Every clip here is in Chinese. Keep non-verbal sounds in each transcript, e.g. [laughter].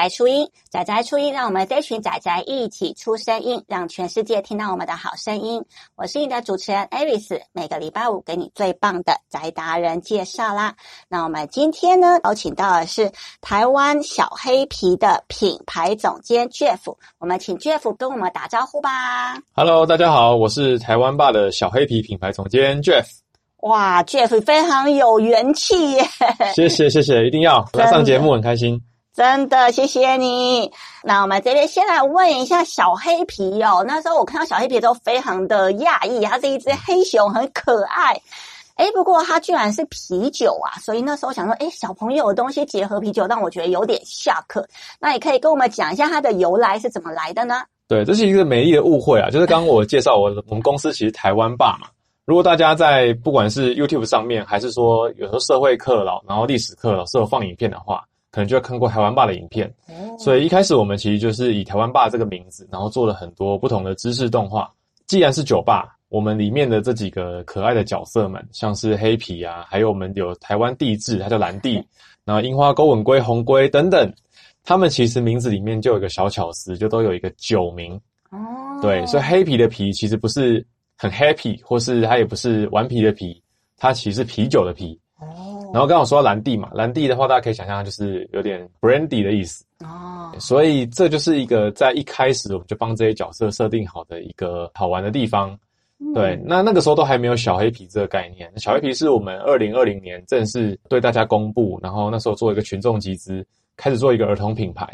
好，欢迎来到宅宅初音。仔仔初音，让我们这群仔仔一起出声音，让全世界听到我们的好声音。我是你的主持人 Aris，每个礼拜五给你最棒的宅达人介绍啦。那我们今天呢，邀请到的是台湾小黑皮的品牌总监 Jeff，我们请 Jeff 跟我们打招呼吧。Hello，大家好，我是台湾霸的小黑皮品牌总监 Jeff。哇，Jeff 非常有元气耶！谢谢谢谢，一定要 [laughs] 来上节目，很开心。真的，谢谢你。那我们这边先来问一下小黑皮哦。那时候我看到小黑皮都非常的讶异，它是一只黑熊，很可爱。诶，不过它居然是啤酒啊！所以那时候想说，诶，小朋友的东西结合啤酒，让我觉得有点下课。那也可以跟我们讲一下它的由来是怎么来的呢？对，这是一个美丽的误会啊。就是刚刚我介绍我我们公司其实台湾霸嘛。如果大家在不管是 YouTube 上面，还是说有时候社会课老，然后历史课老师有放影片的话，可能就会看过台湾爸的影片。所以一开始我们其实就是以台湾爸这个名字，然后做了很多不同的知识动画。既然是酒吧，我们里面的这几个可爱的角色们，像是黑皮啊，还有我们有台湾地质，它叫蓝地，[laughs] 然后樱花钩吻龟、红龟等等，他们其实名字里面就有一个小巧思，就都有一个酒名。哦，对，所以黑皮的皮其实不是。很 happy，或是它也不是顽皮的皮，它其实是啤酒的啤。哦。然后刚好说到蓝地嘛，蓝地的话，大家可以想象就是有点 brandy 的意思。哦。所以这就是一个在一开始我们就帮这些角色设定好的一个好玩的地方。嗯。对，那那个时候都还没有小黑皮这个概念。小黑皮是我们二零二零年正式对大家公布，然后那时候做一个群众集资，开始做一个儿童品牌。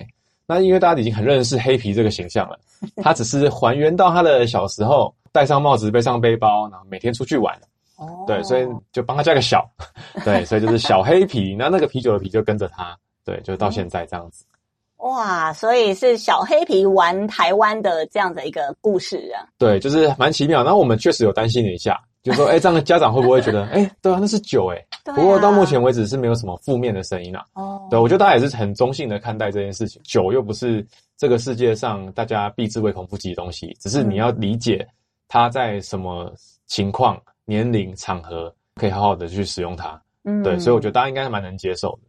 那因为大家已经很认识黑皮这个形象了，[laughs] 他只是还原到他的小时候。戴上帽子，背上背包，然后每天出去玩。哦，对，所以就帮他加个小，[laughs] 对，所以就是小黑皮。那那个啤酒的啤就跟着他，对，就到现在这样子。哇，所以是小黑皮玩台湾的这样的一个故事啊。对，就是蛮奇妙。然后我们确实有担心了一下，就说，哎，这样的家长会不会觉得，哎，对啊，那是酒，哎。[laughs] 不过到目前为止是没有什么负面的声音啊。哦，对，我觉得大家也是很中性的看待这件事情。酒又不是这个世界上大家避之唯恐不及的东西，只是你要理解。他在什么情况、年龄、场合可以好好的去使用它？嗯，对，所以我觉得大家应该是蛮能接受的。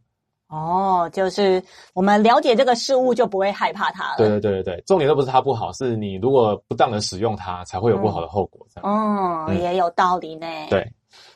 哦，就是我们了解这个事物，就不会害怕它了。对对对对对，重点都不是它不好，是你如果不当的使用它，才会有不好的后果。这样。哦，嗯，也有道理呢。对。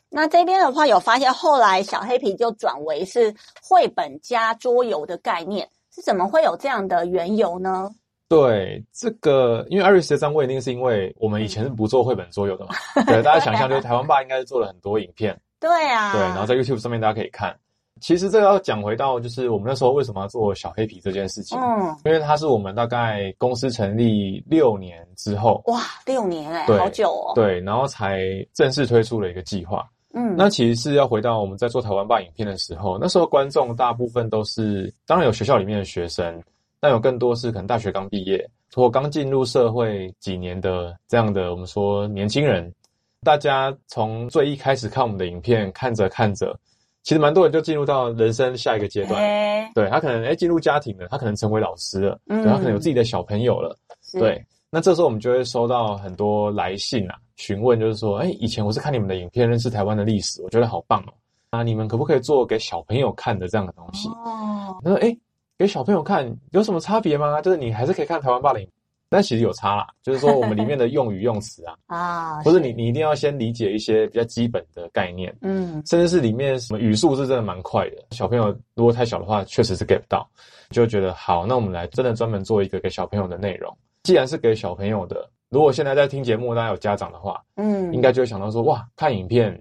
那这边的话，有发现后来小黑皮就转为是绘本加桌游的概念，是怎么会有这样的缘由呢？对这个，因为 Aris 的张位一定是因为我们以前是不做绘本桌游的嘛。对，大家想象就是台湾爸应该是做了很多影片。[laughs] 对啊。对，然后在 YouTube 上面大家可以看。其实这个要讲回到就是我们那时候为什么要做小黑皮这件事情。嗯。因为它是我们大概公司成立六年之后。哇，六年哎，对，好久哦。对，然后才正式推出了一个计划。嗯。那其实是要回到我们在做台湾霸影片的时候，那时候观众大部分都是，当然有学校里面的学生。但有更多是可能大学刚毕业，或刚进入社会几年的这样的我们说年轻人，大家从最一开始看我们的影片，看着看着，其实蛮多人就进入到人生下一个阶段。欸、对，他可能诶进入家庭了，他可能成为老师了，嗯、对，他可能有自己的小朋友了。对，那这时候我们就会收到很多来信啊，询问就是说，诶以前我是看你们的影片认识台湾的历史，我觉得好棒哦，啊，你们可不可以做给小朋友看的这样的东西？哦，他说诶给小朋友看有什么差别吗？就是你还是可以看台湾霸凌，但其实有差啦。就是说我们里面的用语用词啊，[laughs] 啊，不是你你一定要先理解一些比较基本的概念，嗯，甚至是里面什么语速是真的蛮快的。小朋友如果太小的话，确实是 get 不到，就觉得好，那我们来真的专门做一个给小朋友的内容。既然是给小朋友的，如果现在在听节目，大家有家长的话，嗯，应该就会想到说，哇，看影片，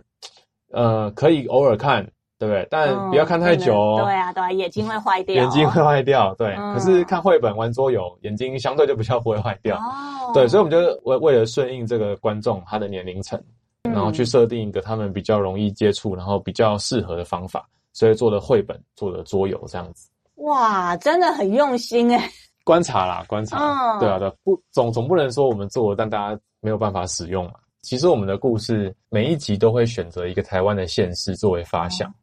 呃，可以偶尔看。对不对？但不要看太久哦。对啊，对啊，眼睛会坏掉。眼睛会坏掉，对。可是看绘本、玩桌游，眼睛相对就比较不会坏掉。哦。对，所以我们就为为了顺应这个观众他的年龄层，然后去设定一个他们比较容易接触，然后比较适合的方法，所以做的绘本，做的桌游这样子。哇，真的很用心哎。观察啦，观察。嗯。对啊，对，不总总不能说我们做了，但大家没有办法使用嘛。其实我们的故事每一集都会选择一个台湾的县市作为发想。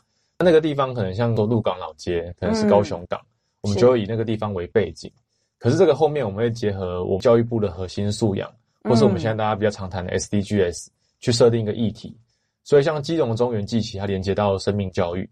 那个地方可能像说鹿港老街，可能是高雄港，嗯、我们就会以那个地方为背景。可是这个后面我们会结合我们教育部的核心素养，或是我们现在大家比较常谈的 SDGs，去设定一个议题。所以像基隆中原祭旗，它连接到生命教育，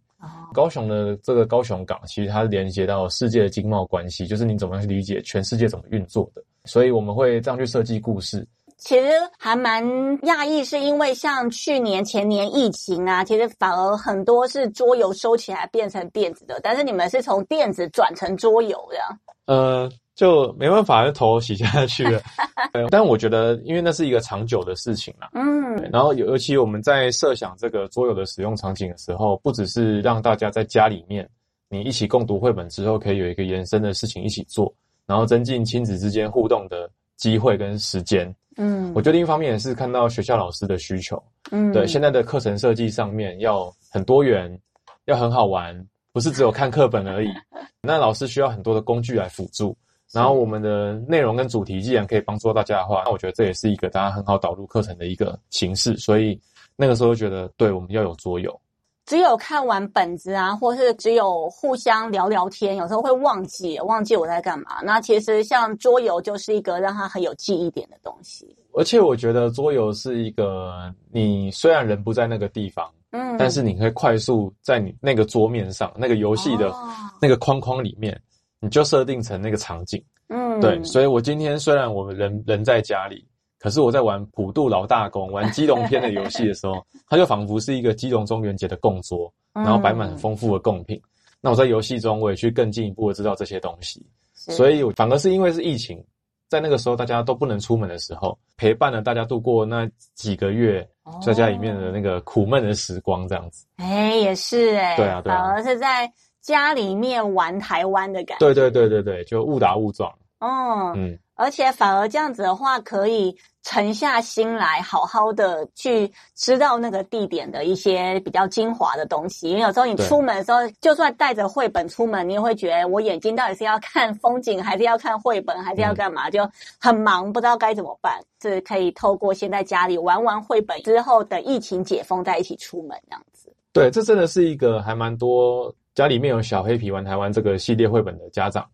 高雄的这个高雄港，其实它连接到世界的经贸关系，就是你怎么样去理解全世界怎么运作的，所以我们会这样去设计故事。其实还蛮讶异，是因为像去年前年疫情啊，其实反而很多是桌游收起来变成电子的，但是你们是从电子转成桌游的。呃，就没办法，就头洗下去了。[laughs] 但我觉得，因为那是一个长久的事情嘛。嗯。然后尤其我们在设想这个桌游的使用场景的时候，不只是让大家在家里面你一起共读绘本之后，可以有一个延伸的事情一起做，然后增进亲子之间互动的机会跟时间。嗯。我觉得另一方面也是看到学校老师的需求。嗯。对，现在的课程设计上面要很多元，要很好玩。不是只有看课本而已，[laughs] 那老师需要很多的工具来辅助。然后我们的内容跟主题既然可以帮助到大家的话，那我觉得这也是一个大家很好导入课程的一个形式。所以那个时候觉得，对，我们要有桌游。只有看完本子啊，或是只有互相聊聊天，有时候会忘记忘记我在干嘛。那其实像桌游就是一个让他很有记忆点的东西。而且我觉得桌游是一个，你虽然人不在那个地方。嗯，但是你可以快速在你那个桌面上，那个游戏的那个框框里面，哦、你就设定成那个场景。嗯，对，所以我今天虽然我们人人在家里，可是我在玩普渡老大公、[laughs] 玩基隆篇的游戏的时候，[laughs] 它就仿佛是一个基隆中元节的供桌，然后摆满很丰富的贡品。嗯、那我在游戏中，我也去更进一步的知道这些东西，所以我反而是因为是疫情。在那个时候，大家都不能出门的时候，陪伴了大家度过那几个月在家里面的那个苦闷的时光，这样子。哎、欸，也是哎、欸，对啊，对啊，反而是在家里面玩台湾的感觉。对对对对对，就误打误撞。哦，嗯。而且反而这样子的话，可以沉下心来，好好的去知道那个地点的一些比较精华的东西。因为有时候你出门的时候，就算带着绘本出门，你也会觉得我眼睛到底是要看风景，还是要看绘本，还是要干嘛？嗯、就很忙，不知道该怎么办。是可以透过先在家里玩玩绘本，之后等疫情解封再一起出门这样子。对，这真的是一个还蛮多家里面有小黑皮玩台湾这个系列绘本的家长，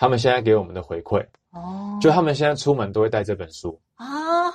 他们现在给我们的回馈。哦，就他们现在出门都会带这本书啊，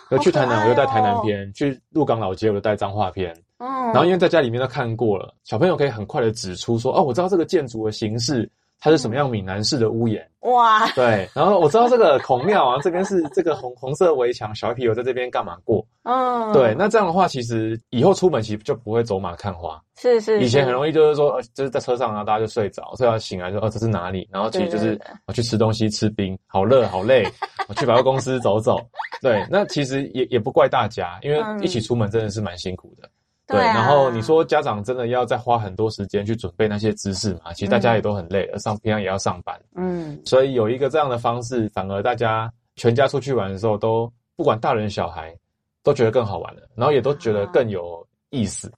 要去台南我就带台南篇，去鹿港老街我就带彰化篇，嗯，然后因为在家里面都看过了，小朋友可以很快的指出说，哦，我知道这个建筑的形式。它是什么样闽南式的屋檐？哇，对，然后我知道这个孔庙啊，这边是这个红红色围墙，小黑皮有在这边干嘛过？嗯，对，那这样的话，其实以后出门其实就不会走马看花。是是，是，以前很容易就是说，呃，就是在车上啊，大家就睡着，睡到醒来说，哦，这是哪里？然后其实就是我去吃东西，吃冰，好热好累，[laughs] 我去百货公司走走。对，那其实也也不怪大家，因为一起出门真的是蛮辛苦的。对，对啊、然后你说家长真的要再花很多时间去准备那些知识嘛？其实大家也都很累了，上平常也要上班，嗯，所以有一个这样的方式，反而大家全家出去玩的时候，都不管大人小孩都觉得更好玩了，然后也都觉得更有意思。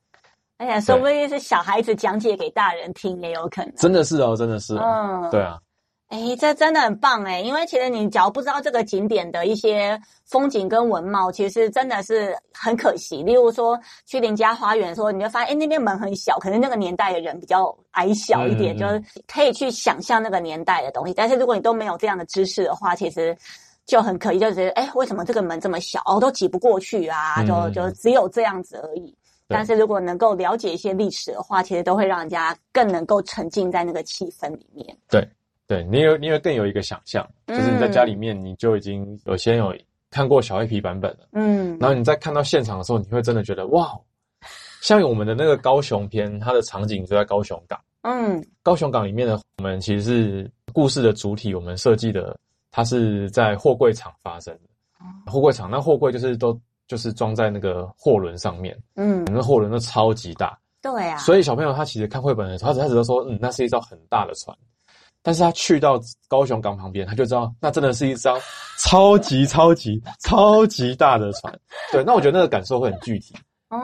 哎呀，说不定是小孩子讲解给大人听也有可能。真的是哦，真的是、哦，嗯，对啊。哎，这真的很棒哎！因为其实你只要不知道这个景点的一些风景跟文貌，其实真的是很可惜。例如说去林家花园的时候，你就发现，哎，那边门很小，可能那个年代的人比较矮小一点，嗯、就是可以去想象那个年代的东西。但是如果你都没有这样的知识的话，其实就很可惜，就觉得，哎，为什么这个门这么小，哦，都挤不过去啊？就就只有这样子而已。嗯、但是如果能够了解一些历史的话，其实都会让人家更能够沉浸在那个气氛里面。对。对，你有，你会更有一个想象，就是你在家里面，你就已经有先有看过小黑皮版本了，嗯，然后你在看到现场的时候，你会真的觉得哇，像我们的那个高雄篇，它的场景就在高雄港，嗯，高雄港里面的我们其实是故事的主体，我们设计的，它是在货柜厂发生的，货柜厂，那货柜就是都就是装在那个货轮上面，嗯，那货轮都超级大，对啊，所以小朋友他其实看绘本的时候，他他只是说，嗯，那是一艘很大的船。但是他去到高雄港旁边，他就知道那真的是一艘 [laughs] 超级超级超级大的船。对，那我觉得那个感受会很具体。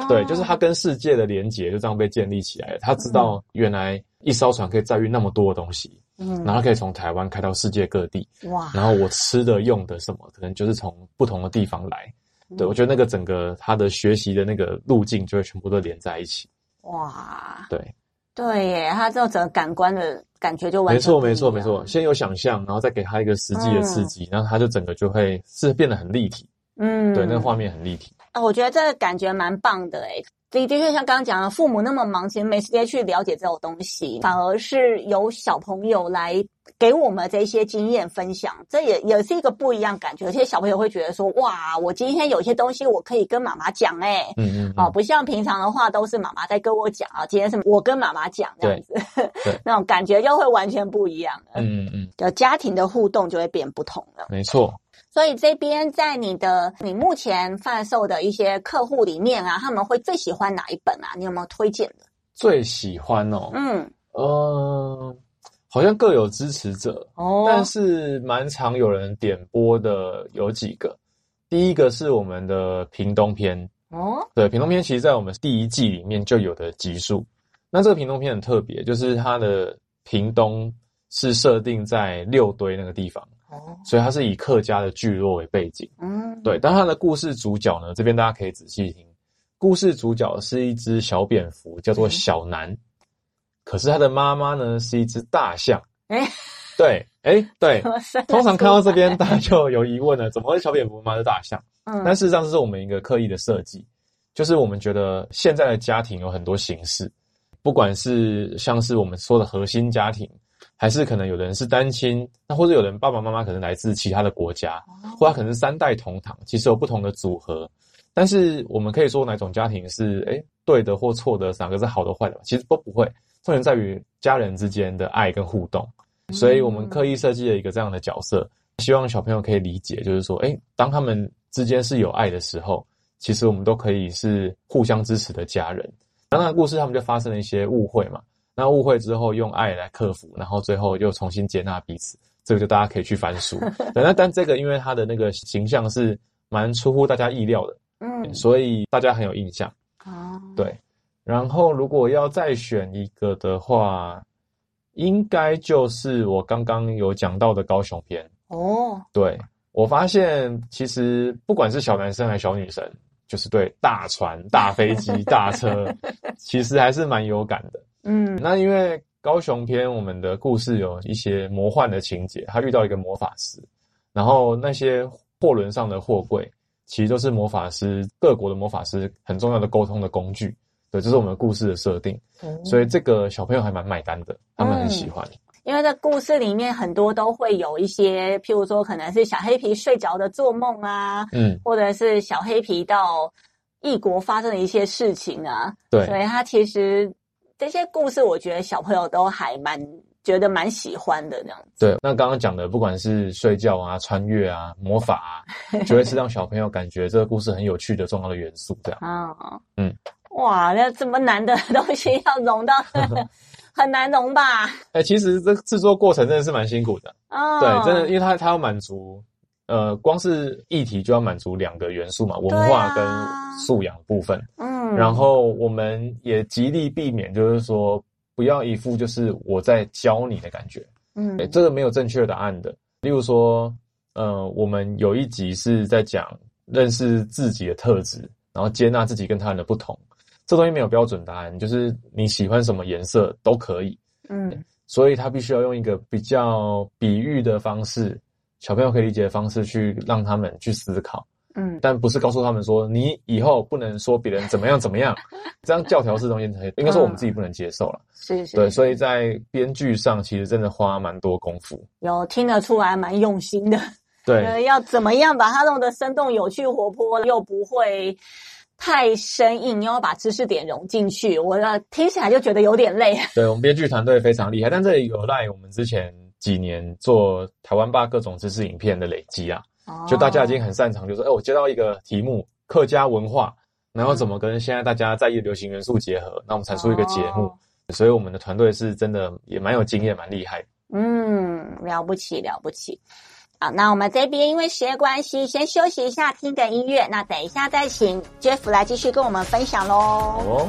对，就是他跟世界的连结就这样被建立起来了。他知道原来一艘船可以载运那么多的东西，嗯，然后可以从台湾开到世界各地。哇！然后我吃的用的什么，可能就是从不同的地方来。对，我觉得那个整个他的学习的那个路径就会全部都连在一起。哇！对。对耶，他这种整个感官的感觉就完全没错，没错，没错。先有想象，然后再给他一个实际的刺激，嗯、然后他就整个就会是变得很立体。嗯，对，那个画面很立体。啊，我觉得这个感觉蛮棒的诶。的的确像刚刚讲的，父母那么忙，其实没时间去了解这种东西，反而是由小朋友来给我们这些经验分享，这也也是一个不一样感觉。而且小朋友会觉得说，哇，我今天有些东西我可以跟妈妈讲，哎，嗯嗯，哦，不像平常的话都是妈妈在跟我讲啊，今天是我跟妈妈讲这样子，[laughs] 那种感觉就会完全不一样了。嗯嗯，就家庭的互动就会变不同了。没错。所以这边在你的你目前贩售的一些客户里面啊，他们会最喜欢哪一本啊？你有没有推荐的？最喜欢哦，嗯，呃，好像各有支持者哦，但是蛮常有人点播的有几个。第一个是我们的屏东篇哦，对，屏东篇其实在我们第一季里面就有的集数。那这个屏东篇很特别，就是它的屏东是设定在六堆那个地方。所以它是以客家的聚落为背景，嗯，对。但它的故事主角呢，这边大家可以仔细听，故事主角是一只小蝙蝠，叫做小南。嗯、可是他的妈妈呢，是一只大象。[laughs] 哎、欸，对，哎、欸，对。通常看到这边，大家就有疑问了：怎么会小蝙蝠妈是大象？嗯，但事实上这是我们一个刻意的设计，就是我们觉得现在的家庭有很多形式，不管是像是我们说的核心家庭。还是可能有的人是单亲，那或者有人爸爸妈妈可能来自其他的国家，或者可能是三代同堂，其实有不同的组合。但是我们可以说哪种家庭是诶对的或错的，哪个是好的坏的，其实都不会。重点在于家人之间的爱跟互动，所以我们刻意设计了一个这样的角色，希望小朋友可以理解，就是说，诶当他们之间是有爱的时候，其实我们都可以是互相支持的家人。当然，故事他们就发生了一些误会嘛。那误会之后，用爱来克服，然后最后又重新接纳彼此，这个就大家可以去翻书。[laughs] 对，那但这个因为他的那个形象是蛮出乎大家意料的，嗯，所以大家很有印象。哦，对。然后如果要再选一个的话，应该就是我刚刚有讲到的高雄篇。哦，对，我发现其实不管是小男生还是小女生，就是对大船、大飞机、[laughs] 大车，其实还是蛮有感的。嗯，那因为高雄篇我们的故事有一些魔幻的情节，他遇到一个魔法师，然后那些货轮上的货柜其实都是魔法师各国的魔法师很重要的沟通的工具，对，这是我们的故事的设定，嗯，所以这个小朋友还蛮买单的，他们很喜欢。嗯，因为在故事里面很多都会有一些，譬如说可能是小黑皮睡着的做梦啊，嗯，或者是小黑皮到异国发生的一些事情啊，对，所以他其实。这些故事，我觉得小朋友都还蛮觉得蛮喜欢的，这样子。对，那刚刚讲的，不管是睡觉啊、穿越啊、魔法啊，就会是让小朋友感觉这个故事很有趣的重要的元素，这样。啊，[laughs] 嗯，哇，那这么难的 [laughs] 东西要融到，[laughs] 很难融吧？哎、欸，其实这制作过程真的是蛮辛苦的。哦，对，真的，因为它它要满足，呃，光是议题就要满足两个元素嘛，文化跟素养部分。嗯。然后我们也极力避免，就是说不要一副就是我在教你的感觉，嗯，这个没有正确答案的。例如说，呃，我们有一集是在讲认识自己的特质，然后接纳自己跟他人的不同。这东西没有标准答案，就是你喜欢什么颜色都可以，嗯，所以他必须要用一个比较比喻的方式，小朋友可以理解的方式去让他们去思考。嗯，但不是告诉他们说，你以后不能说别人怎么样怎么样，[laughs] 这样教条式东西应该说我们自己不能接受了。是是，对，所以在编剧上其实真的花蛮多功夫，有听得出来蛮用心的。对，[laughs] 要怎么样把它弄得生动、有趣、活泼，又不会太生硬，又要把知识点融进去，我要听起来就觉得有点累。[laughs] 对，我们编剧团队非常厉害，但这里有赖我们之前几年做台湾吧各种知识影片的累积啊。就大家已经很擅长，就是说，哎，我接到一个题目，客家文化，然后怎么跟现在大家在意的流行元素结合，那我们产出一个节目，所以我们的团队是真的也蛮有经验，蛮厉害。嗯，了不起，了不起。好，那我们这边因为时间关系，先休息一下，听个音乐。那等一下再请 Jeff 来继续跟我们分享喽。哦。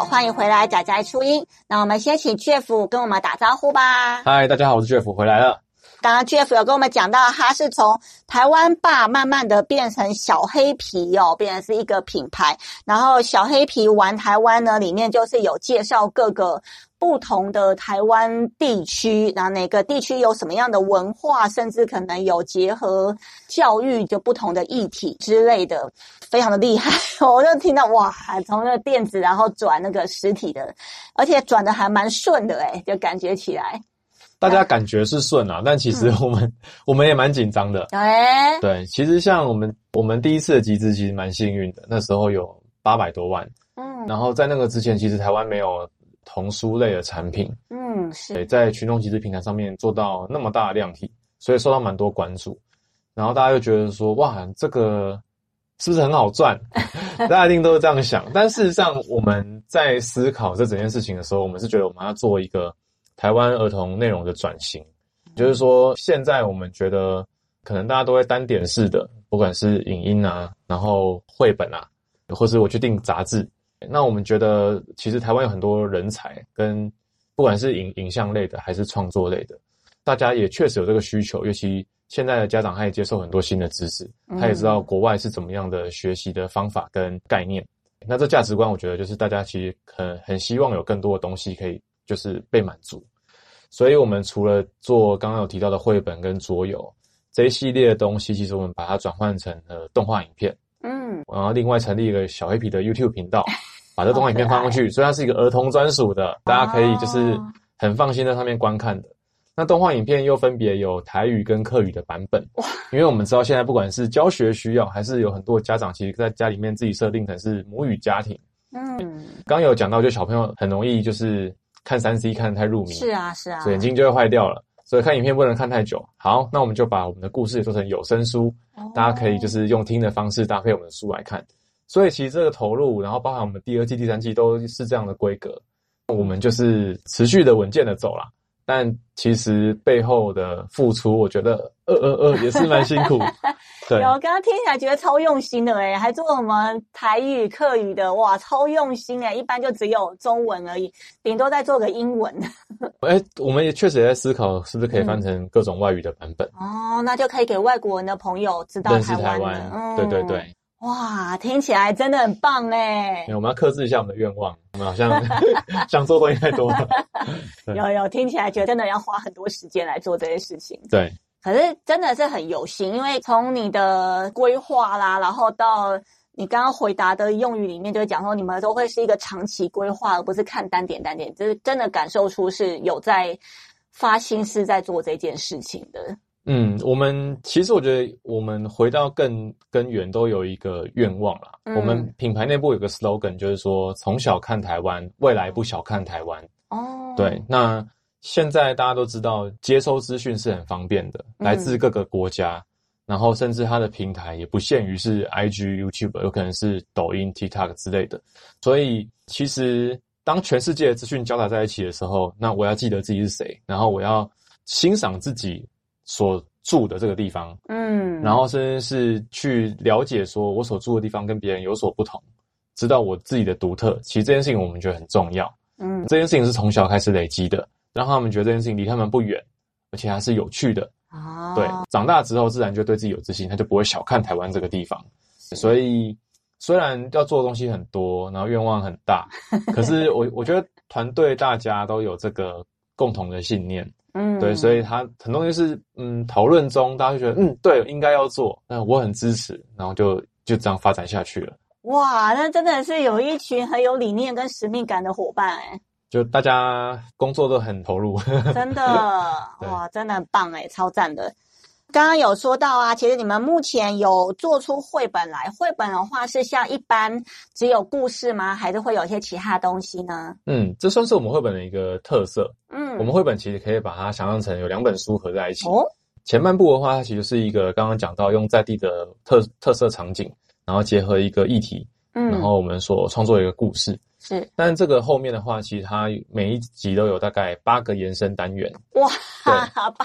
好，欢迎回来，仔仔初音。那我们先请 Jeff 跟我们打招呼吧。嗨，大家好，我是 Jeff，回来了。刚刚 Jeff 有跟我们讲到，他是从台湾霸慢慢的变成小黑皮哦，变成是一个品牌。然后小黑皮玩台湾呢，里面就是有介绍各个不同的台湾地区，然后哪个地区有什么样的文化，甚至可能有结合教育就不同的议题之类的，非常的厉害。[laughs] 我就听到哇，从那个电子然后转那个实体的，而且转的还蛮顺的诶，就感觉起来。大家感觉是顺啊，但其实我们、嗯、[laughs] 我们也蛮紧张的。对对，其实像我们我们第一次的集资其实蛮幸运的，那时候有八百多万。嗯，然后在那个之前，其实台湾没有童书类的产品。嗯，是。对，在群众集资平台上面做到那么大的量体，所以受到蛮多关注。然后大家就觉得说，哇，这个是不是很好赚？[laughs] 大家一定都是这样想。但事实上，我们在思考这整件事情的时候，我们是觉得我们要做一个。台湾儿童内容的转型，就是说，现在我们觉得可能大家都会单点式的，不管是影音啊，然后绘本啊，或是我去订杂志。那我们觉得，其实台湾有很多人才，跟不管是影影像类的，还是创作类的，大家也确实有这个需求。尤其现在的家长，他也接受很多新的知识，他也知道国外是怎么样的学习的方法跟概念。那这价值观，我觉得就是大家其实很很希望有更多的东西可以。就是被满足，所以我们除了做刚刚有提到的绘本跟桌游这一系列的东西，其实我们把它转换成了动画影片，嗯，然后另外成立一个小黑皮的 YouTube 频道，[laughs] 把这动画影片放上去，所以它是一个儿童专属的，大家可以就是很放心在上面观看的。那动画影片又分别有台语跟客语的版本，因为我们知道现在不管是教学需要，还是有很多家长其实在家里面自己设定成是母语家庭，嗯，刚有讲到，就小朋友很容易就是。看三 C 看得太入迷，是啊是啊，眼睛就会坏掉了。所以看影片不能看太久。好，那我们就把我们的故事也做成有声书，哦，大家可以就是用听的方式搭配我们的书来看。所以其实这个投入，然后包含我们第二季、第三季都是这样的规格，我们就是持续的稳健的走啦。但其实背后的付出，我觉得呃呃呃也是蛮辛苦。[laughs] 对，我刚刚听起来觉得超用心的诶，还做我们台语、客语的，哇，超用心诶，一般就只有中文而已，顶多再做个英文。[laughs] 诶，我们也确实也在思考，是不是可以翻成各种外语的版本。嗯、哦，那就可以给外国人的朋友知道台湾。认识台湾。嗯，对对对。哇，听起来真的很棒诶。我们要克制一下我们的愿望，我们好像 [laughs] 想做东西太多了。[laughs] 有有，听起来觉得真的要花很多时间来做这些事情。对。可是真的是很有心，因为从你的规划啦，然后到你刚刚回答的用语里面，就讲说你们都会是一个长期规划，而不是看单点单点，就是真的感受出是有在发心思在做这件事情的。嗯，我们其实我觉得我们回到更根源都有一个愿望啦。嗯，我们品牌内部有个 slogan，就是说从小看台湾，未来不小看台湾。哦，对，那。现在大家都知道，接收资讯是很方便的，来自各个国家，嗯，然后甚至它的平台也不限于是 IG、YouTube，有可能是抖音、TikTok 之类的。所以，其实当全世界的资讯交杂在一起的时候，那我要记得自己是谁，然后我要欣赏自己所住的这个地方，嗯，然后甚至是去了解说我所住的地方跟别人有所不同，知道我自己的独特。其实这件事情我们觉得很重要，嗯，这件事情是从小开始累积的。让他们觉得这件事情离他们不远，而且还是有趣的。哦，对，长大之后自然就对自己有自信，他就不会小看台湾这个地方。所以虽然要做的东西很多，然后愿望很大，[laughs] 可是我我觉得团队大家都有这个共同的信念。嗯，对，所以他很多东西是嗯讨论中，大家就觉得嗯对，应该要做，那我很支持，然后就就这样发展下去了。哇，那真的是有一群很有理念跟使命感的伙伴哎。就大家工作都很投入，真的 [laughs] 哇，真的很棒诶，超赞的。刚刚有说到啊，其实你们目前有做出绘本来，绘本的话是像一般只有故事吗？还是会有一些其他东西呢？嗯，这算是我们绘本的一个特色。嗯，我们绘本其实可以把它想象成有两本书合在一起。哦，前半部的话，它其实是一个刚刚讲到用在地的特特色场景，然后结合一个议题，嗯，然后我们所创作一个故事。是，但这个后面的话，其实它每一集都有大概八个延伸单元。哇，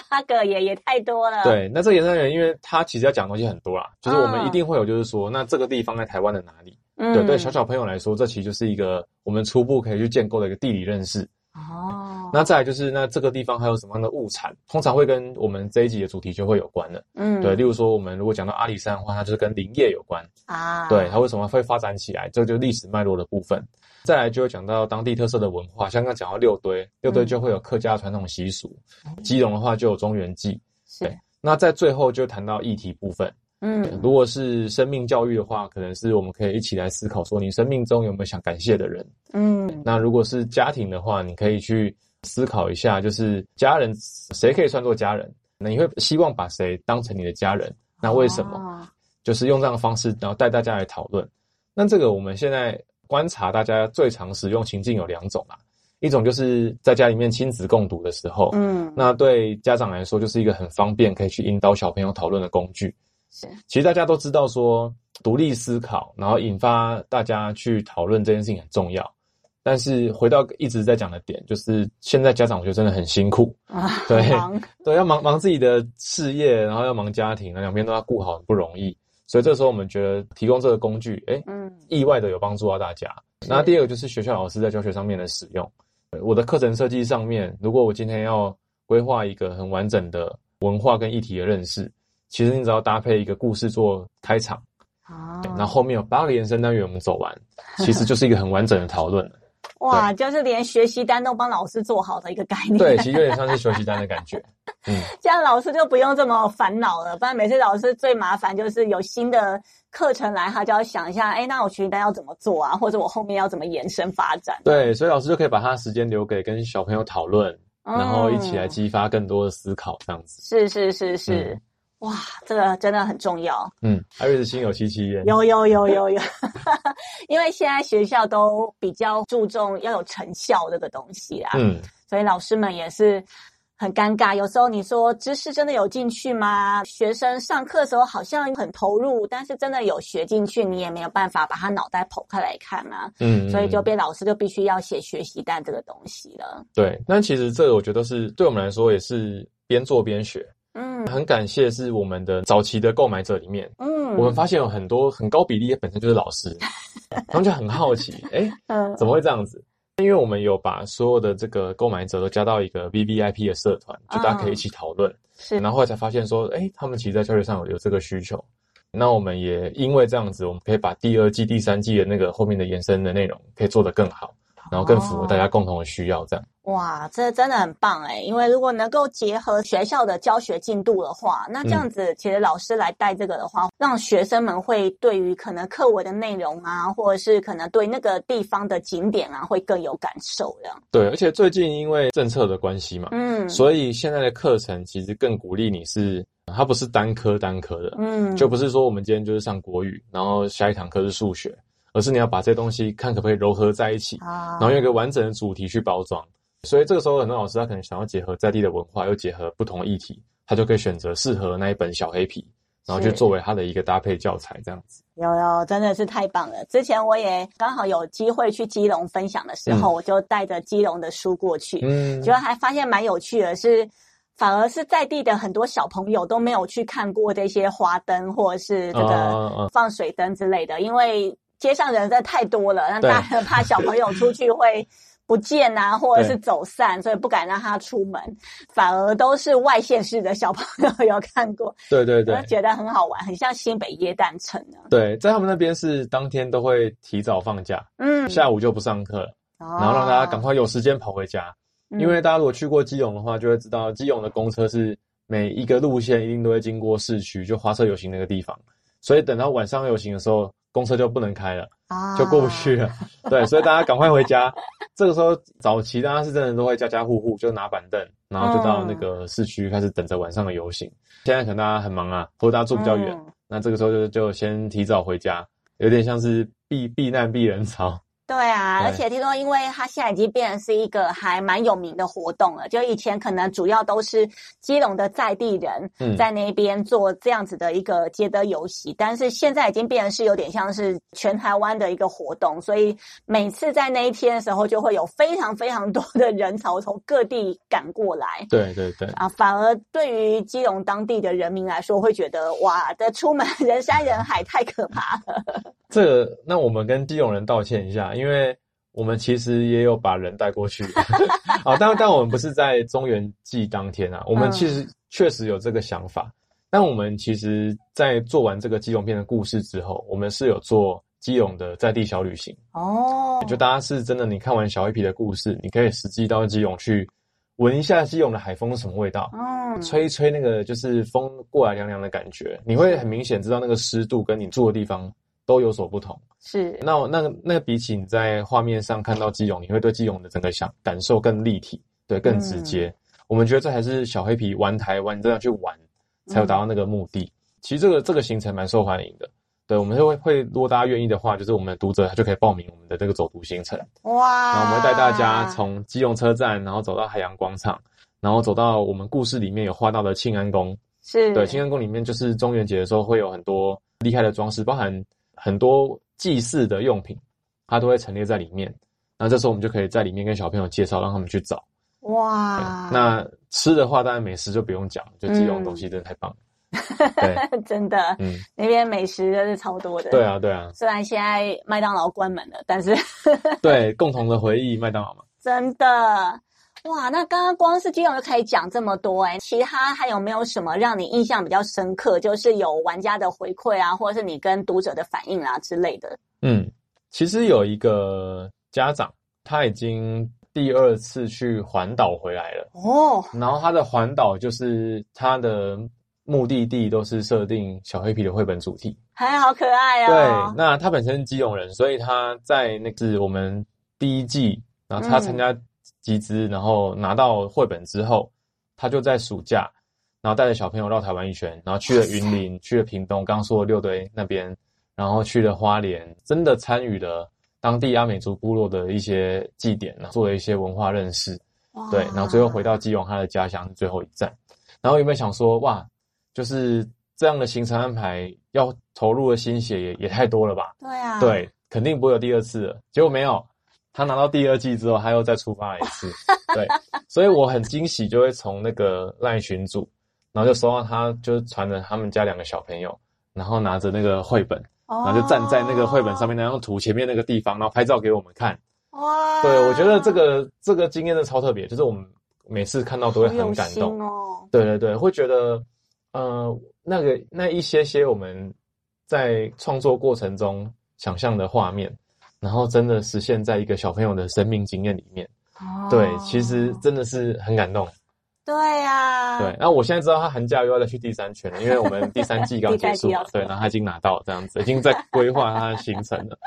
八个也也太多了。对，那这个延伸单元，因为它其实要讲的东西很多啦，就是我们一定会有，就是说，那这个地方在台湾的哪里？嗯，对对，小小朋友来说，这其实就是一个我们初步可以去建构的一个地理认识。哦，那再来就是那这个地方还有什么样的物产，通常会跟我们这一集的主题就会有关的。嗯，对，例如说我们如果讲到阿里山的话，它就是跟林业有关啊。对，它为什么会发展起来，这就是历史脉络的部分。再来就会讲到当地特色的文化，像刚刚讲到六堆，六堆就会有客家传统习俗。嗯、基隆的话就有中原祭。对，那在最后就谈到议题部分。嗯，如果是生命教育的话，可能是我们可以一起来思考说，你生命中有没有想感谢的人？嗯，那如果是家庭的话，你可以去思考一下，就是家人谁可以算作家人？那你会希望把谁当成你的家人？那为什么？哦、就是用这样的方式，然后带大家来讨论。那这个我们现在观察，大家最常使用情境有两种啦，一种就是在家里面亲子共读的时候，嗯，那对家长来说就是一个很方便可以去引导小朋友讨论的工具。是，其实大家都知道说，独立思考，然后引发大家去讨论这件事情很重要。但是回到一直在讲的点，就是现在家长我觉得真的很辛苦啊，[laughs] 对，对，要忙忙自己的事业，然后要忙家庭，两边都要顾好，很不容易。所以这时候我们觉得提供这个工具，诶，嗯，意外的有帮助到大家。那第二个就是学校老师在教学上面的使用，我的课程设计上面，如果我今天要规划一个很完整的文化跟议题的认识。其实你只要搭配一个故事做开场，啊，然后后面有八个延伸单元我们走完，[laughs] 其实就是一个很完整的讨论。哇，就是连学习单都帮老师做好的一个概念。对，其实有点像是学习单的感觉。[laughs] 嗯，这样老师就不用这么烦恼了。不然每次老师最麻烦就是有新的课程来，他就要想一下，哎，那我学习单要怎么做啊？[laughs] 或者我后面要怎么延伸发展？对，所以老师就可以把他的时间留给跟小朋友讨论，嗯，然后一起来激发更多的思考，这样子。是是是是。嗯哇，这个真的很重要。嗯，艾瑞斯心有戚戚焉。有有有有有，[laughs] 因为现在学校都比较注重要有成效这个东西啦。嗯，所以老师们也是很尴尬。有时候你说知识真的有进去吗？学生上课的时候好像很投入，但是真的有学进去，你也没有办法把他脑袋剖开来看啊。嗯，所以就变老师就必须要写学习单这个东西了。对，那其实这个我觉得是对我们来说也是边做边学。嗯，很感谢是我们的早期的购买者里面，嗯，我们发现有很多很高比例本身就是老师，[laughs] 他们就很好奇，哎，嗯，怎么会这样子？因为我们有把所有的这个购买者都加到一个 VVIP 的社团，就大家可以一起讨论，是，然后后来才发现说，哎，他们其实在教学上有有这个需求，那我们也因为这样子，我们可以把第二季、第三季的那个后面的延伸的内容可以做得更好，然后更符合大家共同的需要，这样。哇，这真的很棒哎，因为如果能够结合学校的教学进度的话，那这样子其实老师来带这个的话，嗯、让学生们会对于可能课文的内容啊，或者是可能对那个地方的景点啊，会更有感受这样。对，而且最近因为政策的关系嘛，嗯，所以现在的课程其实更鼓励你是，它不是单科单科的，嗯，就不是说我们今天就是上国语，然后下一堂课是数学，而是你要把这些东西看可不可以糅合在一起，啊，然后用一个完整的主题去包装。所以这个时候，很多老师他可能想要结合在地的文化，又结合不同的议题，他就可以选择适合那一本小黑皮，然后就作为他的一个搭配教材，这样子。有有，真的是太棒了！之前我也刚好有机会去基隆分享的时候，嗯、我就带着基隆的书过去，嗯，结果还发现蛮有趣的是，是反而是在地的很多小朋友都没有去看过这些花灯或者是这个放水灯之类的，因为街上人真的太多了，让大人怕小朋友出去会。不见啊，[laughs] 或者是走散，所以不敢让他出门，反而都是外县市的小朋友有看过，对 [laughs] 对对，觉得很好玩，很像新北耶诞城呢。对，在他们那边是当天都会提早放假，嗯，下午就不上课了，哦，然后让大家赶快有时间跑回家。嗯，因为大家如果去过基隆的话，就会知道基隆的公车是每一个路线一定都会经过市区，就花车游行那个地方，所以等到晚上游行的时候。公车就不能开了，啊就过不去了。啊、对，所以大家赶快回家。这个时候早期大家是真的都会家家户户就拿板凳，然后就到那个市区开始等着晚上的游行。嗯、现在可能大家很忙啊，或者大家住比较远，嗯、那这个时候就就先提早回家，有点像是避避难避人潮。对啊，而且听说，因为它现在已经变成是一个还蛮有名的活动了。就以前可能主要都是基隆的在地人在那边做这样子的一个接灯游戏，嗯、但是现在已经变成是有点像是全台湾的一个活动，所以每次在那一天的时候，就会有非常非常多的人潮从各地赶过来。对对对，啊，反而对于基隆当地的人民来说，会觉得哇，这出门人山人海，太可怕了。这个，那我们跟基隆人道歉一下。因为我们其实也有把人带过去 [laughs] 啊，但但我们不是在中原祭当天啊，我们其实确实有这个想法。嗯、但我们其实，在做完这个基隆片的故事之后，我们是有做基隆的在地小旅行哦。就大家是真的，你看完小黑皮的故事，你可以实际到基隆去闻一下基隆的海风是什么味道，嗯，吹一吹那个就是风过来凉凉的感觉，你会很明显知道那个湿度跟你住的地方都有所不同。是，那那个那个比起你在画面上看到基隆，你会对基隆的整个想感受更立体，对，更直接。嗯、我们觉得这还是小黑皮玩台湾，你真的要去玩，才有达到那个目的。嗯、其实这个这个行程蛮受欢迎的，对，我们会会如果大家愿意的话，就是我们的读者他就可以报名我们的这个走读行程。哇！然后我们会带大家从基隆车站，然后走到海洋广场，然后走到我们故事里面有画到的庆安宫。是，对，庆安宫里面就是中元节的时候会有很多厉害的装饰，包含很多。祭祀的用品，它都会陈列在里面。那这时候我们就可以在里面跟小朋友介绍，让他们去找。哇！那吃的话，当然美食就不用讲，就基隆东西真的太棒了。嗯、对，真的，嗯，那边美食真是超多的。对啊，对啊。虽然现在麦当劳关门了，但是对，共同的回忆，麦当劳嘛。[laughs] 真的，哇！那刚刚光是基隆就可以讲这么多哎、欸，其他还有没有什么让你印象比较深刻？就是有玩家的回馈啊，或者是你跟读者的反应啊之类的。嗯，其实有一个家长，他已经第二次去环岛回来了哦。然后他的环岛就是他的目的地都是设定小黑皮的绘本主题，还好可爱啊、哦。对，那他本身是基隆人，所以他在那是我们第一季，然后他参加集资，嗯、然后拿到绘本之后，他就在暑假，然后带着小朋友绕台湾一圈，然后去了云林，去了屏东，刚刚说的六堆那边。然后去了花莲，真的参与了当地阿美族部落的一些祭典，做了一些文化认识，对，然后最后回到基隆他的家乡是最后一站。然后有没有想说，哇，就是这样的行程安排，要投入的心血也也太多了吧？对啊，对，肯定不会有第二次了。结果没有，他拿到第二季之后，他又再出发了一次，[laughs] 对，所以我很惊喜，就会从那个赖群组，然后就收到他就传着他们家两个小朋友，然后拿着那个绘本。然后就站在那个绘本上面那张图前面那个地方，然后拍照给我们看。哇！对，我觉得这个这个经验真的超特别，就是我们每次看到都会很感动。哦。对对对，会觉得呃，那个那一些些我们在创作过程中想象的画面，然后真的实现在一个小朋友的生命经验里面。哦。对，其实真的是很感动。对呀，对，然后我现在知道他寒假又要再去第三圈了，因为我们第三季刚 [laughs] 结束，对，然后他已经拿到这样子，已经在规划他的行程了，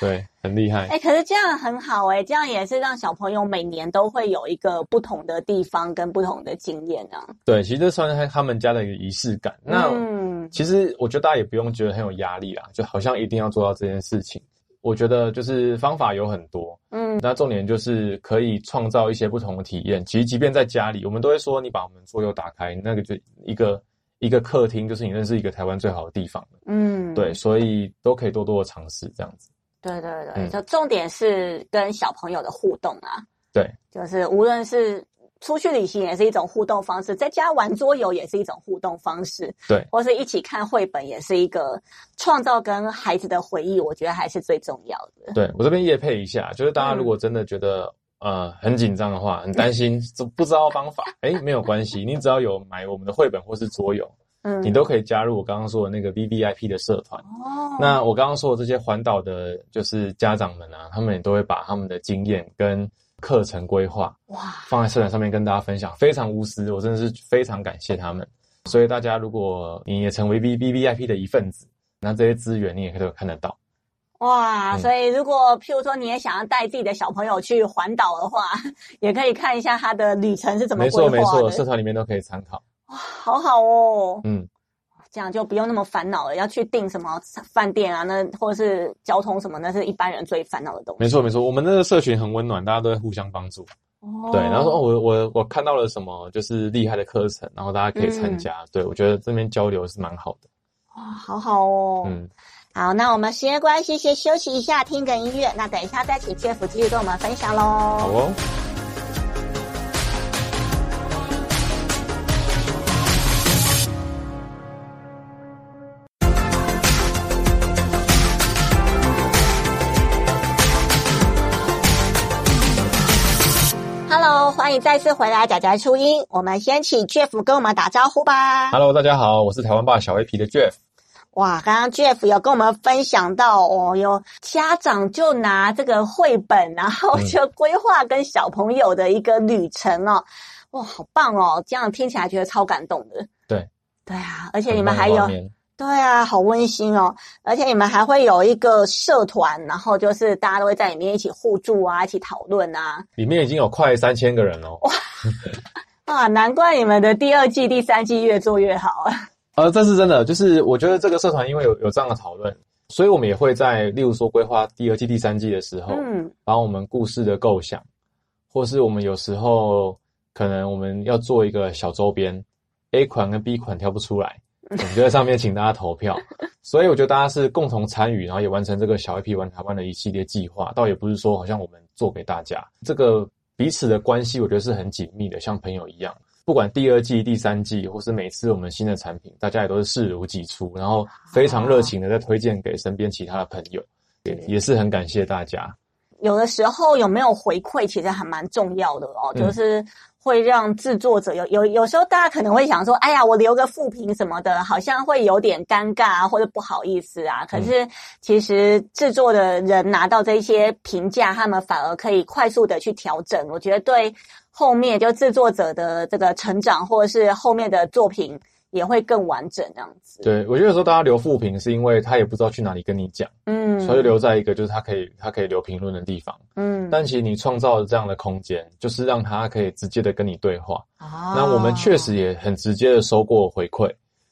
对，很厉害。哎，可是这样很好哎，这样也是让小朋友每年都会有一个不同的地方跟不同的经验啊。对，其实这算是他们家的一个仪式感。那嗯，其实我觉得大家也不用觉得很有压力啦，就好像一定要做到这件事情。我觉得就是方法有很多，嗯，那重点就是可以创造一些不同的体验。其实即便在家里，我们都会说，你把我们桌游打开，那个就一个一个客厅，就是你认识一个台湾最好的地方。嗯，对，所以都可以多多的尝试这样子。对对对，嗯，就重点是跟小朋友的互动啊。对，就是无论是。出去旅行也是一种互动方式，在家玩桌游也是一种互动方式，对，或是一起看绘本也是一个创造跟孩子的回忆，我觉得还是最重要的。对，我这边也配一下，就是大家如果真的觉得、嗯、呃很紧张的话，很担心，不知道方法，诶 [laughs] 没有关系，你只要有买我们的绘本或是桌游，嗯，你都可以加入我刚刚说的那个 VVIP 的社团。哦，那我刚刚说的这些环岛的，就是家长们啊，他们也都会把他们的经验跟。课程规划哇，放在社团上面跟大家分享，非常无私，我真的是非常感谢他们。所以大家，如果你也成为 V V V I P 的一份子，那这些资源你也可以都看得到。哇，所以如果譬如说你也想要带自己的小朋友去环岛的话，[laughs] 也可以看一下他的旅程是怎么规划的。没错没错，社团里面都可以参考。哇，好好哦。嗯。这样就不用那么烦恼了，要去订什么饭店啊？那或者是交通什么？那是一般人最烦恼的东西。没错没错，我们那个社群很温暖，大家都会互相帮助。哦，对，然后说我我我看到了什么，就是厉害的课程，然后大家可以参加。嗯、对，我觉得这边交流是蛮好的。哇，好好哦。嗯，好，那我们时间关系，先休息一下，听个音乐。那等一下再请 Jeff 继续跟我们分享喽。好哦。迎再次回来，仔仔初音。我们先请 Jeff 跟我们打招呼吧。Hello，大家好，我是台湾爸小黑皮的 Jeff。哇，刚刚 Jeff 有跟我们分享到哦，有家长就拿这个绘本，然后就规划跟小朋友的一个旅程哦。哇，好棒哦！这样听起来觉得超感动的。对，对啊，而且你们还有。对啊，好温馨哦！而且你们还会有一个社团，然后就是大家都会在里面一起互助啊，一起讨论啊。里面已经有快三千个人哦！哇 [laughs] 啊，难怪你们的第二季、第三季越做越好啊！[laughs] 呃，这是真的，就是我觉得这个社团因为有有这样的讨论，所以我们也会在例如说规划第二季、第三季的时候，嗯，把我们故事的构想，或是我们有时候可能我们要做一个小周边，A 款跟 B 款挑不出来。我们就在上面请大家投票，[laughs] 所以我觉得大家是共同参与，然后也完成这个小 AP 玩台湾的一系列计划。倒也不是说好像我们做给大家，这个彼此的关系，我觉得是很紧密的，像朋友一样。不管第二季、第三季，或是每次我们新的产品，大家也都是视如己出，然后非常热情的在推荐给身边其他的朋友，也也是很感谢大家。有的时候有没有回馈，其实还蛮重要的哦，就是。嗯会让制作者有有有时候大家可能会想说，哎呀，我留个副评什么的，好像会有点尴尬啊，或者不好意思啊。可是其实制作的人拿到这些评价，他们反而可以快速的去调整。我觉得对后面就制作者的这个成长，或者是后面的作品。也会更完整这样子。对，我觉得有时候大家留负评，是因为他也不知道去哪里跟你讲，嗯，所以留在一个就是他可以他可以留评论的地方，嗯。但其实你创造的这样的空间，就是让他可以直接的跟你对话。啊，那我们确实也很直接的收过回馈，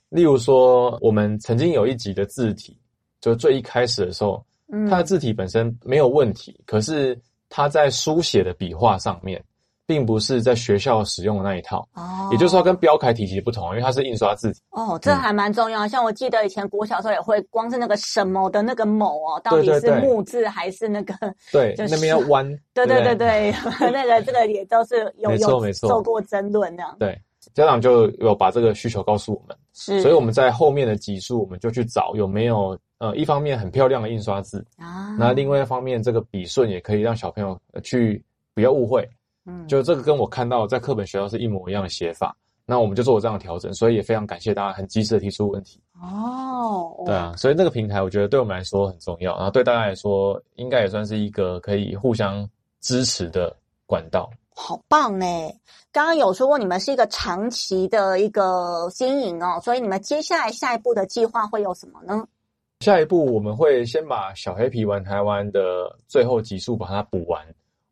例如说，我们曾经有一集的字体，就最一开始的时候，嗯，它的字体本身没有问题，可是他在书写的笔画上面。并不是在学校使用的那一套哦，也就是说跟标楷体系不同，因为它是印刷字体哦，这还蛮重要。嗯、像我记得以前国小时候也会，光是那个什么的那个某哦，到底是木字还是那个 [laughs] 对，就是、那边要弯，[laughs] 对对对对，[laughs] 那个这个也都是有没错没错受过争论的。对，家长就有把这个需求告诉我们，是，所以我们在后面的集数，我们就去找有没有呃，一方面很漂亮的印刷字啊，那另外一方面这个笔顺也可以让小朋友去不要误会。嗯，就这个跟我看到在课本学到是一模一样的写法，那我们就做了这样的调整，所以也非常感谢大家很及时的提出问题。哦，对啊，所以那个平台我觉得对我们来说很重要，然后对大家来说应该也算是一个可以互相支持的管道。好棒欸！刚刚有说过你们是一个长期的一个经营哦，所以你们接下来下一步的计划会有什么呢？下一步我们会先把小黑皮玩台湾的最后集数把它补完。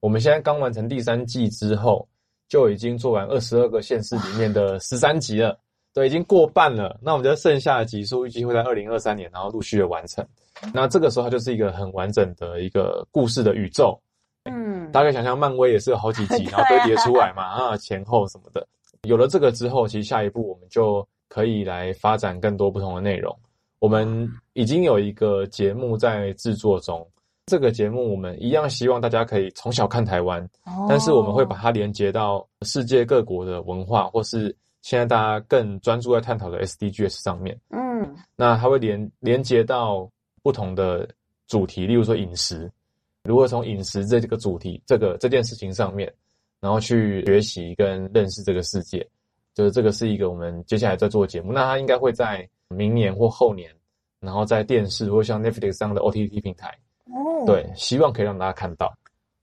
我们现在刚完成第三季之后，就已经做完二十二个县市里面的十三集了，对，已经过半了。那我们就剩下的集数预计会在二零二三年，然后陆续的完成。那这个时候它就是一个很完整的一个故事的宇宙。嗯，大家可以想象，漫威也是有好几集，[laughs] 然后堆叠出来嘛，啊，前后什么的。有了这个之后，其实下一步我们就可以来发展更多不同的内容。我们已经有一个节目在制作中。这个节目我们一样希望大家可以从小看台湾，哦，但是我们会把它连接到世界各国的文化，或是现在大家更专注在探讨的 SDGs 上面。嗯，那它会连连接到不同的主题，例如说饮食，如何从饮食这个主题这个这件事情上面，然后去学习跟认识这个世界，就是这个是一个我们接下来在做的节目。那它应该会在明年或后年，然后在电视或像 Netflix 上的 OTT 平台。哦，对，希望可以让大家看到，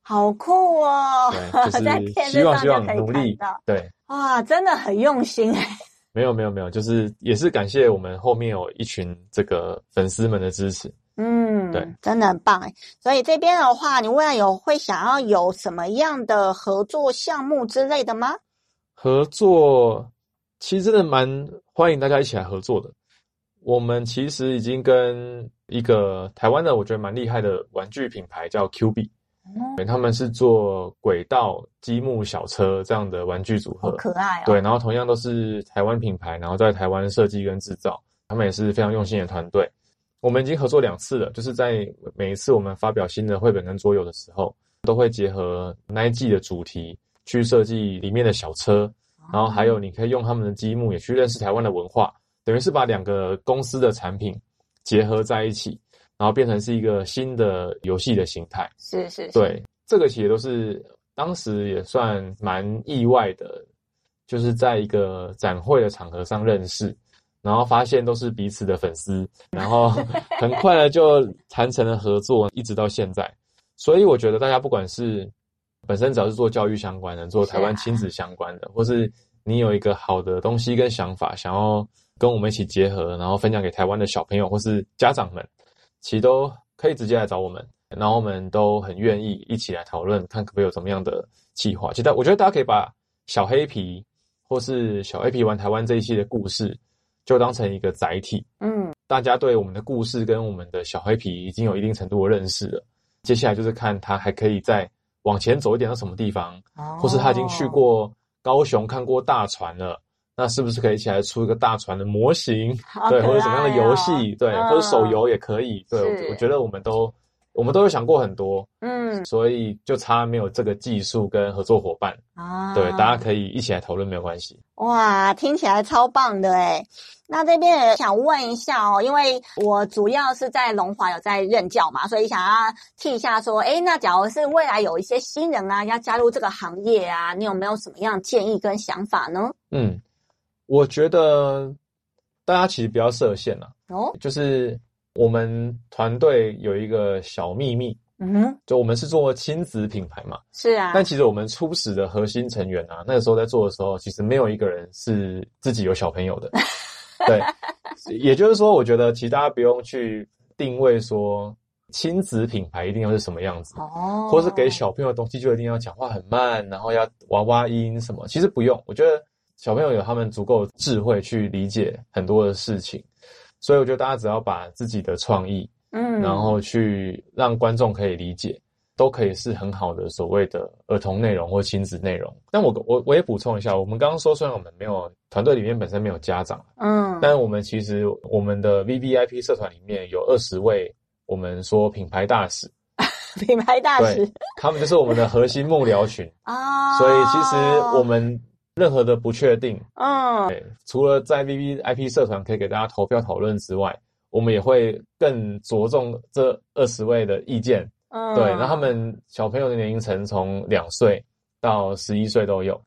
好酷哦！对，就是 [laughs] 希望希望努力，对，哇，真的很用心哎。没有没有没有，就是也是感谢我们后面有一群这个粉丝们的支持，嗯，对，真的很棒哎。所以这边的话，你未来有会想要有什么样的合作项目之类的吗？合作其实真的蛮欢迎大家一起来合作的。我们其实已经跟一个台湾的我觉得蛮厉害的玩具品牌叫 QB，对，他们是做轨道积木小车这样的玩具组合，好可爱哦。对，然后同样都是台湾品牌，然后在台湾设计跟制造，他们也是非常用心的团队。我们已经合作两次了，就是在每一次我们发表新的绘本跟桌游的时候，都会结合那一季的主题去设计里面的小车，然后还有你可以用他们的积木也去认识台湾的文化。等于是把两个公司的产品结合在一起，然后变成是一个新的游戏的形态。是是是，对，这个其实都是当时也算蛮意外的，就是在一个展会的场合上认识，然后发现都是彼此的粉丝，然后很快的就谈成了合作，一直到现在。所以我觉得大家不管是本身只要是做教育相关的，做台湾亲子相关的，或是你有一个好的东西跟想法，想要跟我们一起结合，然后分享给台湾的小朋友或是家长们，其实都可以直接来找我们。然后我们都很愿意一起来讨论，看可不可以有什么样的计划。其实我觉得大家可以把小黑皮或是小黑皮玩台湾这一系列故事，就当成一个载体。嗯，大家对我们的故事跟我们的小黑皮已经有一定程度的认识了。接下来就是看他还可以再往前走一点到什么地方，哦、或是他已经去过高雄看过大船了，那是不是可以一起来出一个大船的模型？哦、对，或者什么样的游戏？对，嗯、或者手游也可以。对，我觉得我们都。我们都有想过很多，嗯，所以就差没有这个技术跟合作伙伴啊。对，大家可以一起来讨论，没有关系。哇，听起来超棒的哎。那这边也想问一下哦，因为我主要是在龙华有在任教嘛，所以想要替一下说，哎，那假如是未来有一些新人啊要加入这个行业啊，你有没有什么样建议跟想法呢？嗯，我觉得大家其实不要设限了哦，就是。我们团队有一个小秘密，嗯哼，就我们是做亲子品牌嘛，是啊。但其实我们初始的核心成员啊，那个时候在做的时候，其实没有一个人是自己有小朋友的，[laughs] 对。也就是说，我觉得其实大家不用去定位说亲子品牌一定要是什么样子，哦，或是给小朋友的东西就一定要讲话很慢，然后要娃娃音什么，其实不用。我觉得小朋友有他们足够智慧去理解很多的事情。所以我觉得大家只要把自己的创意，嗯，然后去让观众可以理解，都可以是很好的所谓的儿童内容或亲子内容。但我我我也补充一下，我们刚刚说虽然我们没有团队里面本身没有家长，嗯，但我们其实我们的 VVIP 社团里面有二十位我们说品牌大使，[laughs] 品牌大使，他们就是我们的核心幕僚群啊。[laughs] 所以其实我们。任何的不确定，嗯，对，除了在 VVIP 社团可以给大家投票讨论之外，我们也会更着重这二十位的意见，嗯，对，那他们小朋友的年龄层从两岁到十一岁都有，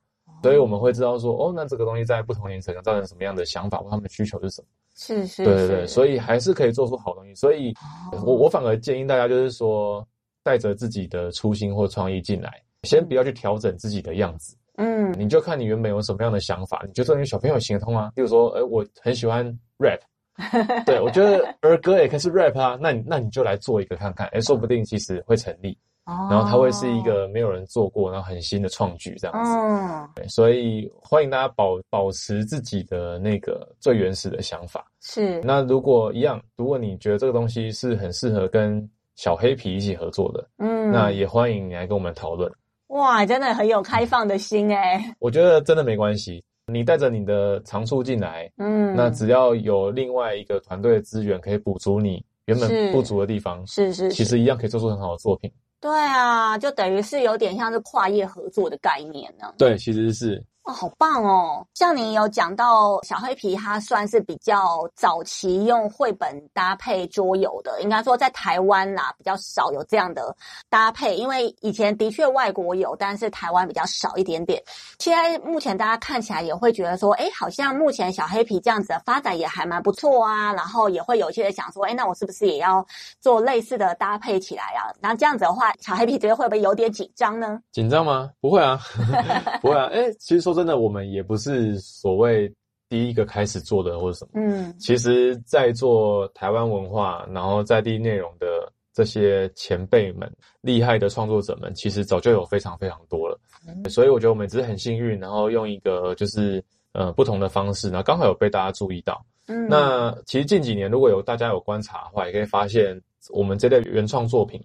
所以我们会知道说，哦，那这个东西在不同年龄层造成什么样的想法，或他们的需求是什么？是是，对对对，所以还是可以做出好东西。所以我我反而建议大家就是说，带着自己的初心或创意进来，先不要去调整自己的样子。嗯，你就看你原本有什么样的想法，你觉得你小朋友行得通啊？比如说，哎，我很喜欢 rap，[laughs] 对，我觉得儿歌也可以是 rap 啊，那你那你就来做一个看看，哎，说不定其实会成立，哦，然后它会是一个没有人做过，然后很新的创举这样子。嗯，对，所以欢迎大家保保持自己的那个最原始的想法。是，那如果一样，如果你觉得这个东西是很适合跟小黑皮一起合作的，嗯，那也欢迎你来跟我们讨论。哇，真的很有开放的心诶。我觉得真的没关系，你带着你的长处进来，嗯，那只要有另外一个团队的资源可以补足你原本不足的地方，是是，是，其实一样可以做出很好的作品。对啊，就等于是有点像是跨业合作的概念呢。对，其实是。哦，好棒哦！像你有讲到小黑皮，它算是比较早期用绘本搭配桌游的，应该说在台湾啦比较少有这样的搭配，因为以前的确外国有，但是台湾比较少一点点。现在目前大家看起来也会觉得说，诶，好像目前小黑皮这样子的发展也还蛮不错啊，然后也会有一些人想说，诶，那我是不是也要做类似的搭配起来啊？然后这样子的话，小黑皮觉得会不会有点紧张呢？紧张吗？不会啊，[laughs] 不会啊。诶，其实说。说真的，我们也不是所谓第一个开始做的或者什么。嗯，其实，在做台湾文化，然后在地内容的这些前辈们、厉害的创作者们，其实早就有非常非常多了。嗯，所以我觉得我们只是很幸运，然后用一个就是呃不同的方式，然后刚好有被大家注意到。嗯，那其实近几年如果有大家有观察的话，也可以发现我们这类原创作品，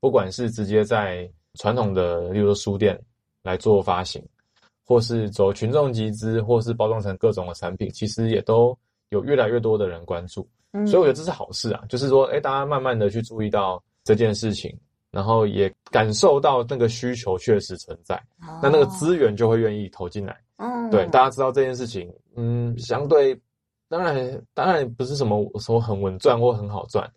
不管是直接在传统的，例如说书店来做发行。或是走群众集资，或是包装成各种的产品，其实也都有越来越多的人关注，嗯，所以我觉得这是好事啊。就是说，哎，大家慢慢的去注意到这件事情，然后也感受到那个需求确实存在，哦，那那个资源就会愿意投进来。嗯，对，大家知道这件事情，嗯，相对当然当然不是什么什么很稳赚或很好赚，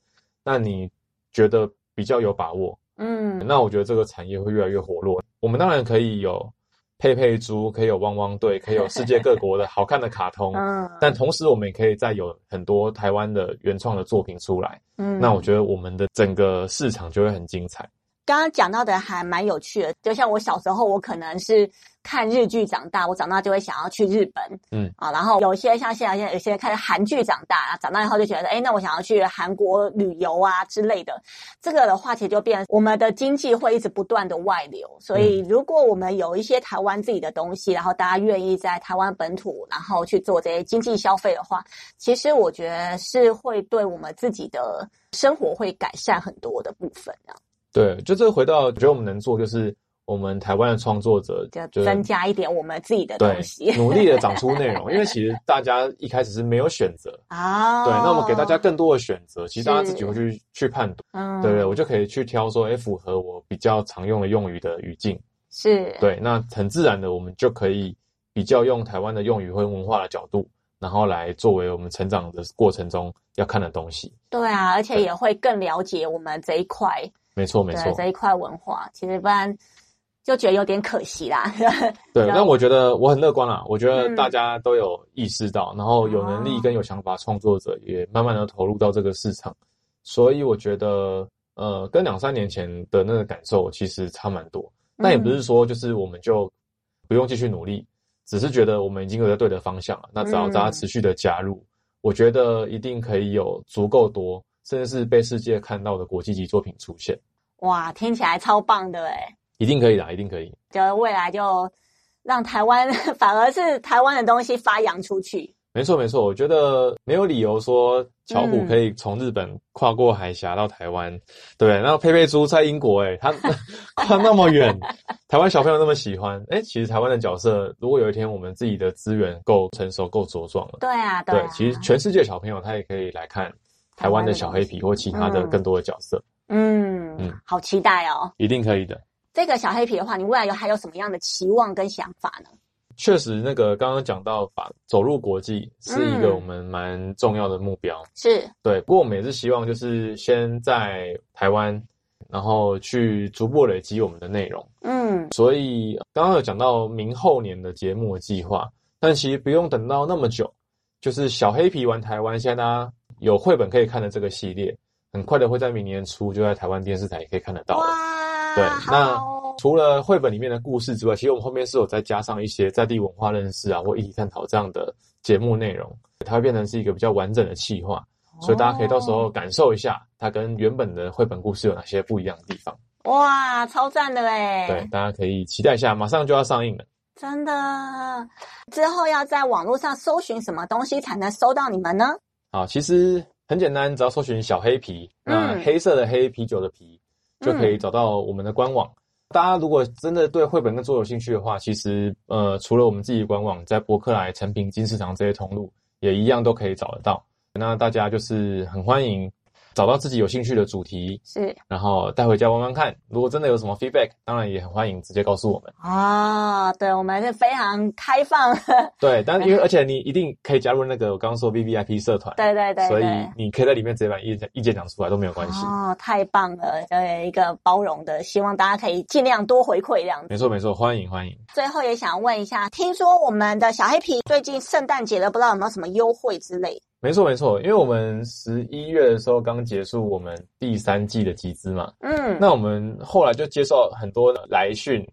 那你觉得比较有把握？嗯，那我觉得这个产业会越来越活络。我们当然可以有佩佩猪，可以有汪汪队，[laughs] 可以有世界各国的好看的卡通，嗯，但同时我们也可以再有很多台湾的原创的作品出来，嗯，那我觉得我们的整个市场就会很精彩。刚刚讲到的还蛮有趣的，就像我小时候，我可能是看日剧长大，我长大就会想要去日本，嗯啊，然后有一些像现在现在有些人看韩剧长大，长大以后就觉得，哎，那我想要去韩国旅游啊之类的。这个的话，其实就变我们的经济会一直不断的外流，所以如果我们有一些台湾自己的东西，然后大家愿意在台湾本土，然后去做这些经济消费的话，其实我觉得是会对我们自己的生活会改善很多的部分啊。对，就这个回到，我觉得我们能做就是我们台湾的创作者就增加一点我们自己的东西，努力的长出内容。因为其实大家一开始是没有选择啊，[laughs] 对，那我们给大家更多的选择，其实大家自己会去去判断，嗯，对对，我就可以去挑说，哎，符合我比较常用的用语的语境，是对，那很自然的，我们就可以比较用台湾的用语和文化的角度，然后来作为我们成长的过程中要看的东西。对啊，而且也会更了解我们这一块。没错，没错，这一块文化其实不然就觉得有点可惜啦。对，[laughs] 但我觉得我很乐观啦。我觉得大家都有意识到，嗯、然后有能力跟有想法创作者也慢慢的投入到这个市场，所以我觉得呃，跟两三年前的那个感受其实差蛮多。但也不是说就是我们就不用继续努力，嗯、只是觉得我们已经有在对的方向了。那只要大家持续的加入，嗯、我觉得一定可以有足够多。甚至是被世界看到的国际级作品出现，哇，听起来超棒的诶！一定可以的，一定可以。就未来就让台湾 [laughs] 反而是台湾的东西发扬出去。没错没错，我觉得没有理由说巧虎可以从日本跨过海峡到台湾，嗯、对，然后佩佩猪在英国，诶，他 [laughs] 跨那么远，台湾小朋友那么喜欢，诶，其实台湾的角色，如果有一天我们自己的资源够成熟、够茁壮了，对啊，对啊，对，其实全世界小朋友他也可以来看。台湾的小黑皮或其他的更多的角色，嗯嗯，好期待哦！一定可以的。这个小黑皮的话，你未来有还有什么样的期望跟想法呢？确实，那个刚刚讲到，把走入国际是一个我们蛮重要的目标。是对，不过我们也是希望就是先在台湾，然后去逐步累积我们的内容。嗯，所以刚刚有讲到明后年的节目的计划，但其实不用等到那么久，就是小黑皮玩台湾，现在大家。有绘本可以看的这个系列，很快的会在明年初就在台湾电视台也可以看得到对，那除了绘本里面的故事之外，其实我们后面是有再加上一些在地文化认识啊或议题探讨这样的节目内容，它会变成是一个比较完整的企划，哦、所以大家可以到时候感受一下它跟原本的绘本故事有哪些不一样的地方。哇，超赞的嘞！对，大家可以期待一下，马上就要上映了。真的，之后要在网络上搜寻什么东西才能搜到你们呢？好，其实很简单，只要搜寻小黑皮，那黑色的黑，啤酒的啤，就可以找到我们的官网。嗯、大家如果真的对绘本跟桌游有兴趣的话，其实呃，除了我们自己的官网，在博客来、诚品、金市场这些通路，也一样都可以找得到。那大家就是很欢迎。找到自己有兴趣的主题是，然后带回家玩玩看。如果真的有什么 feedback，当然也很欢迎直接告诉我们。啊、哦，对，我们是非常开放。对，但 [laughs] 因为而且你一定可以加入那个我刚刚说 VVIP 社团。对对对，对。所以你可以在里面直接把意见意见讲出来都没有关系。哦，太棒了，就有一个包容的，希望大家可以尽量多回馈这样子。没错没错，欢迎欢迎。最后也想问一下，听说我们的小黑皮最近圣诞节了，不知道有没有什么优惠之类？没错没错，因为我们十一月的时候刚结束我们第三季的集资嘛，嗯，那我们后来就接受很多来讯，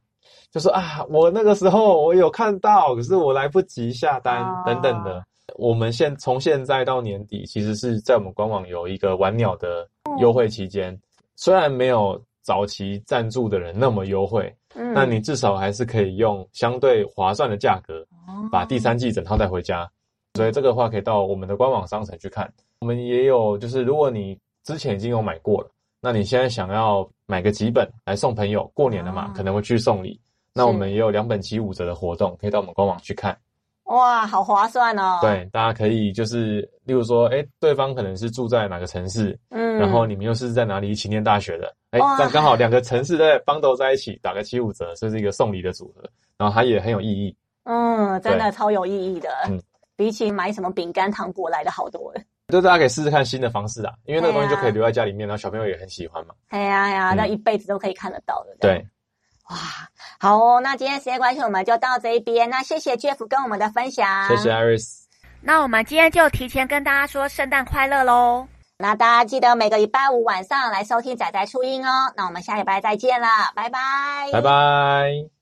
就说啊，我那个时候我有看到，可是我来不及下单等等的。我们现从现在到年底，其实是在我们官网有一个玩鸟的优惠期间，虽然没有早期赞助的人那么优惠，嗯，那你至少还是可以用相对划算的价格，把第三季整套带回家。所以这个的话可以到我们的官网商城去看。我们也有，就是如果你之前已经有买过了，那你现在想要买个几本来送朋友，过年了嘛，可能会去送礼。那我们也有两本七五折的活动，可以到我们官网去看。哇，好划算哦！对，大家可以就是，例如说，诶，对方可能是住在哪个城市，嗯，然后你们又是在哪里一起念大学的，诶，但刚好两个城市在 bundle 在一起，打个七五折，这是一个送礼的组合，然后它也很有意义。嗯，真的超有意义的。嗯。比起买什么饼干糖果来的好多了，就大家可以试试看新的方式啊，因为那个东西就可以留在家里面，然后小朋友也很喜欢嘛。哎呀呀，那一辈子都可以看得到的。对，哇，好哦，那今天时间关系，我们就到这一边。那谢谢 Jeff 跟我们的分享，谢谢 Iris。那我们今天就提前跟大家说圣诞快乐喽！那大家记得每个礼拜五晚上来收听仔仔初音哦。那我们下礼拜再见了，拜拜，拜拜。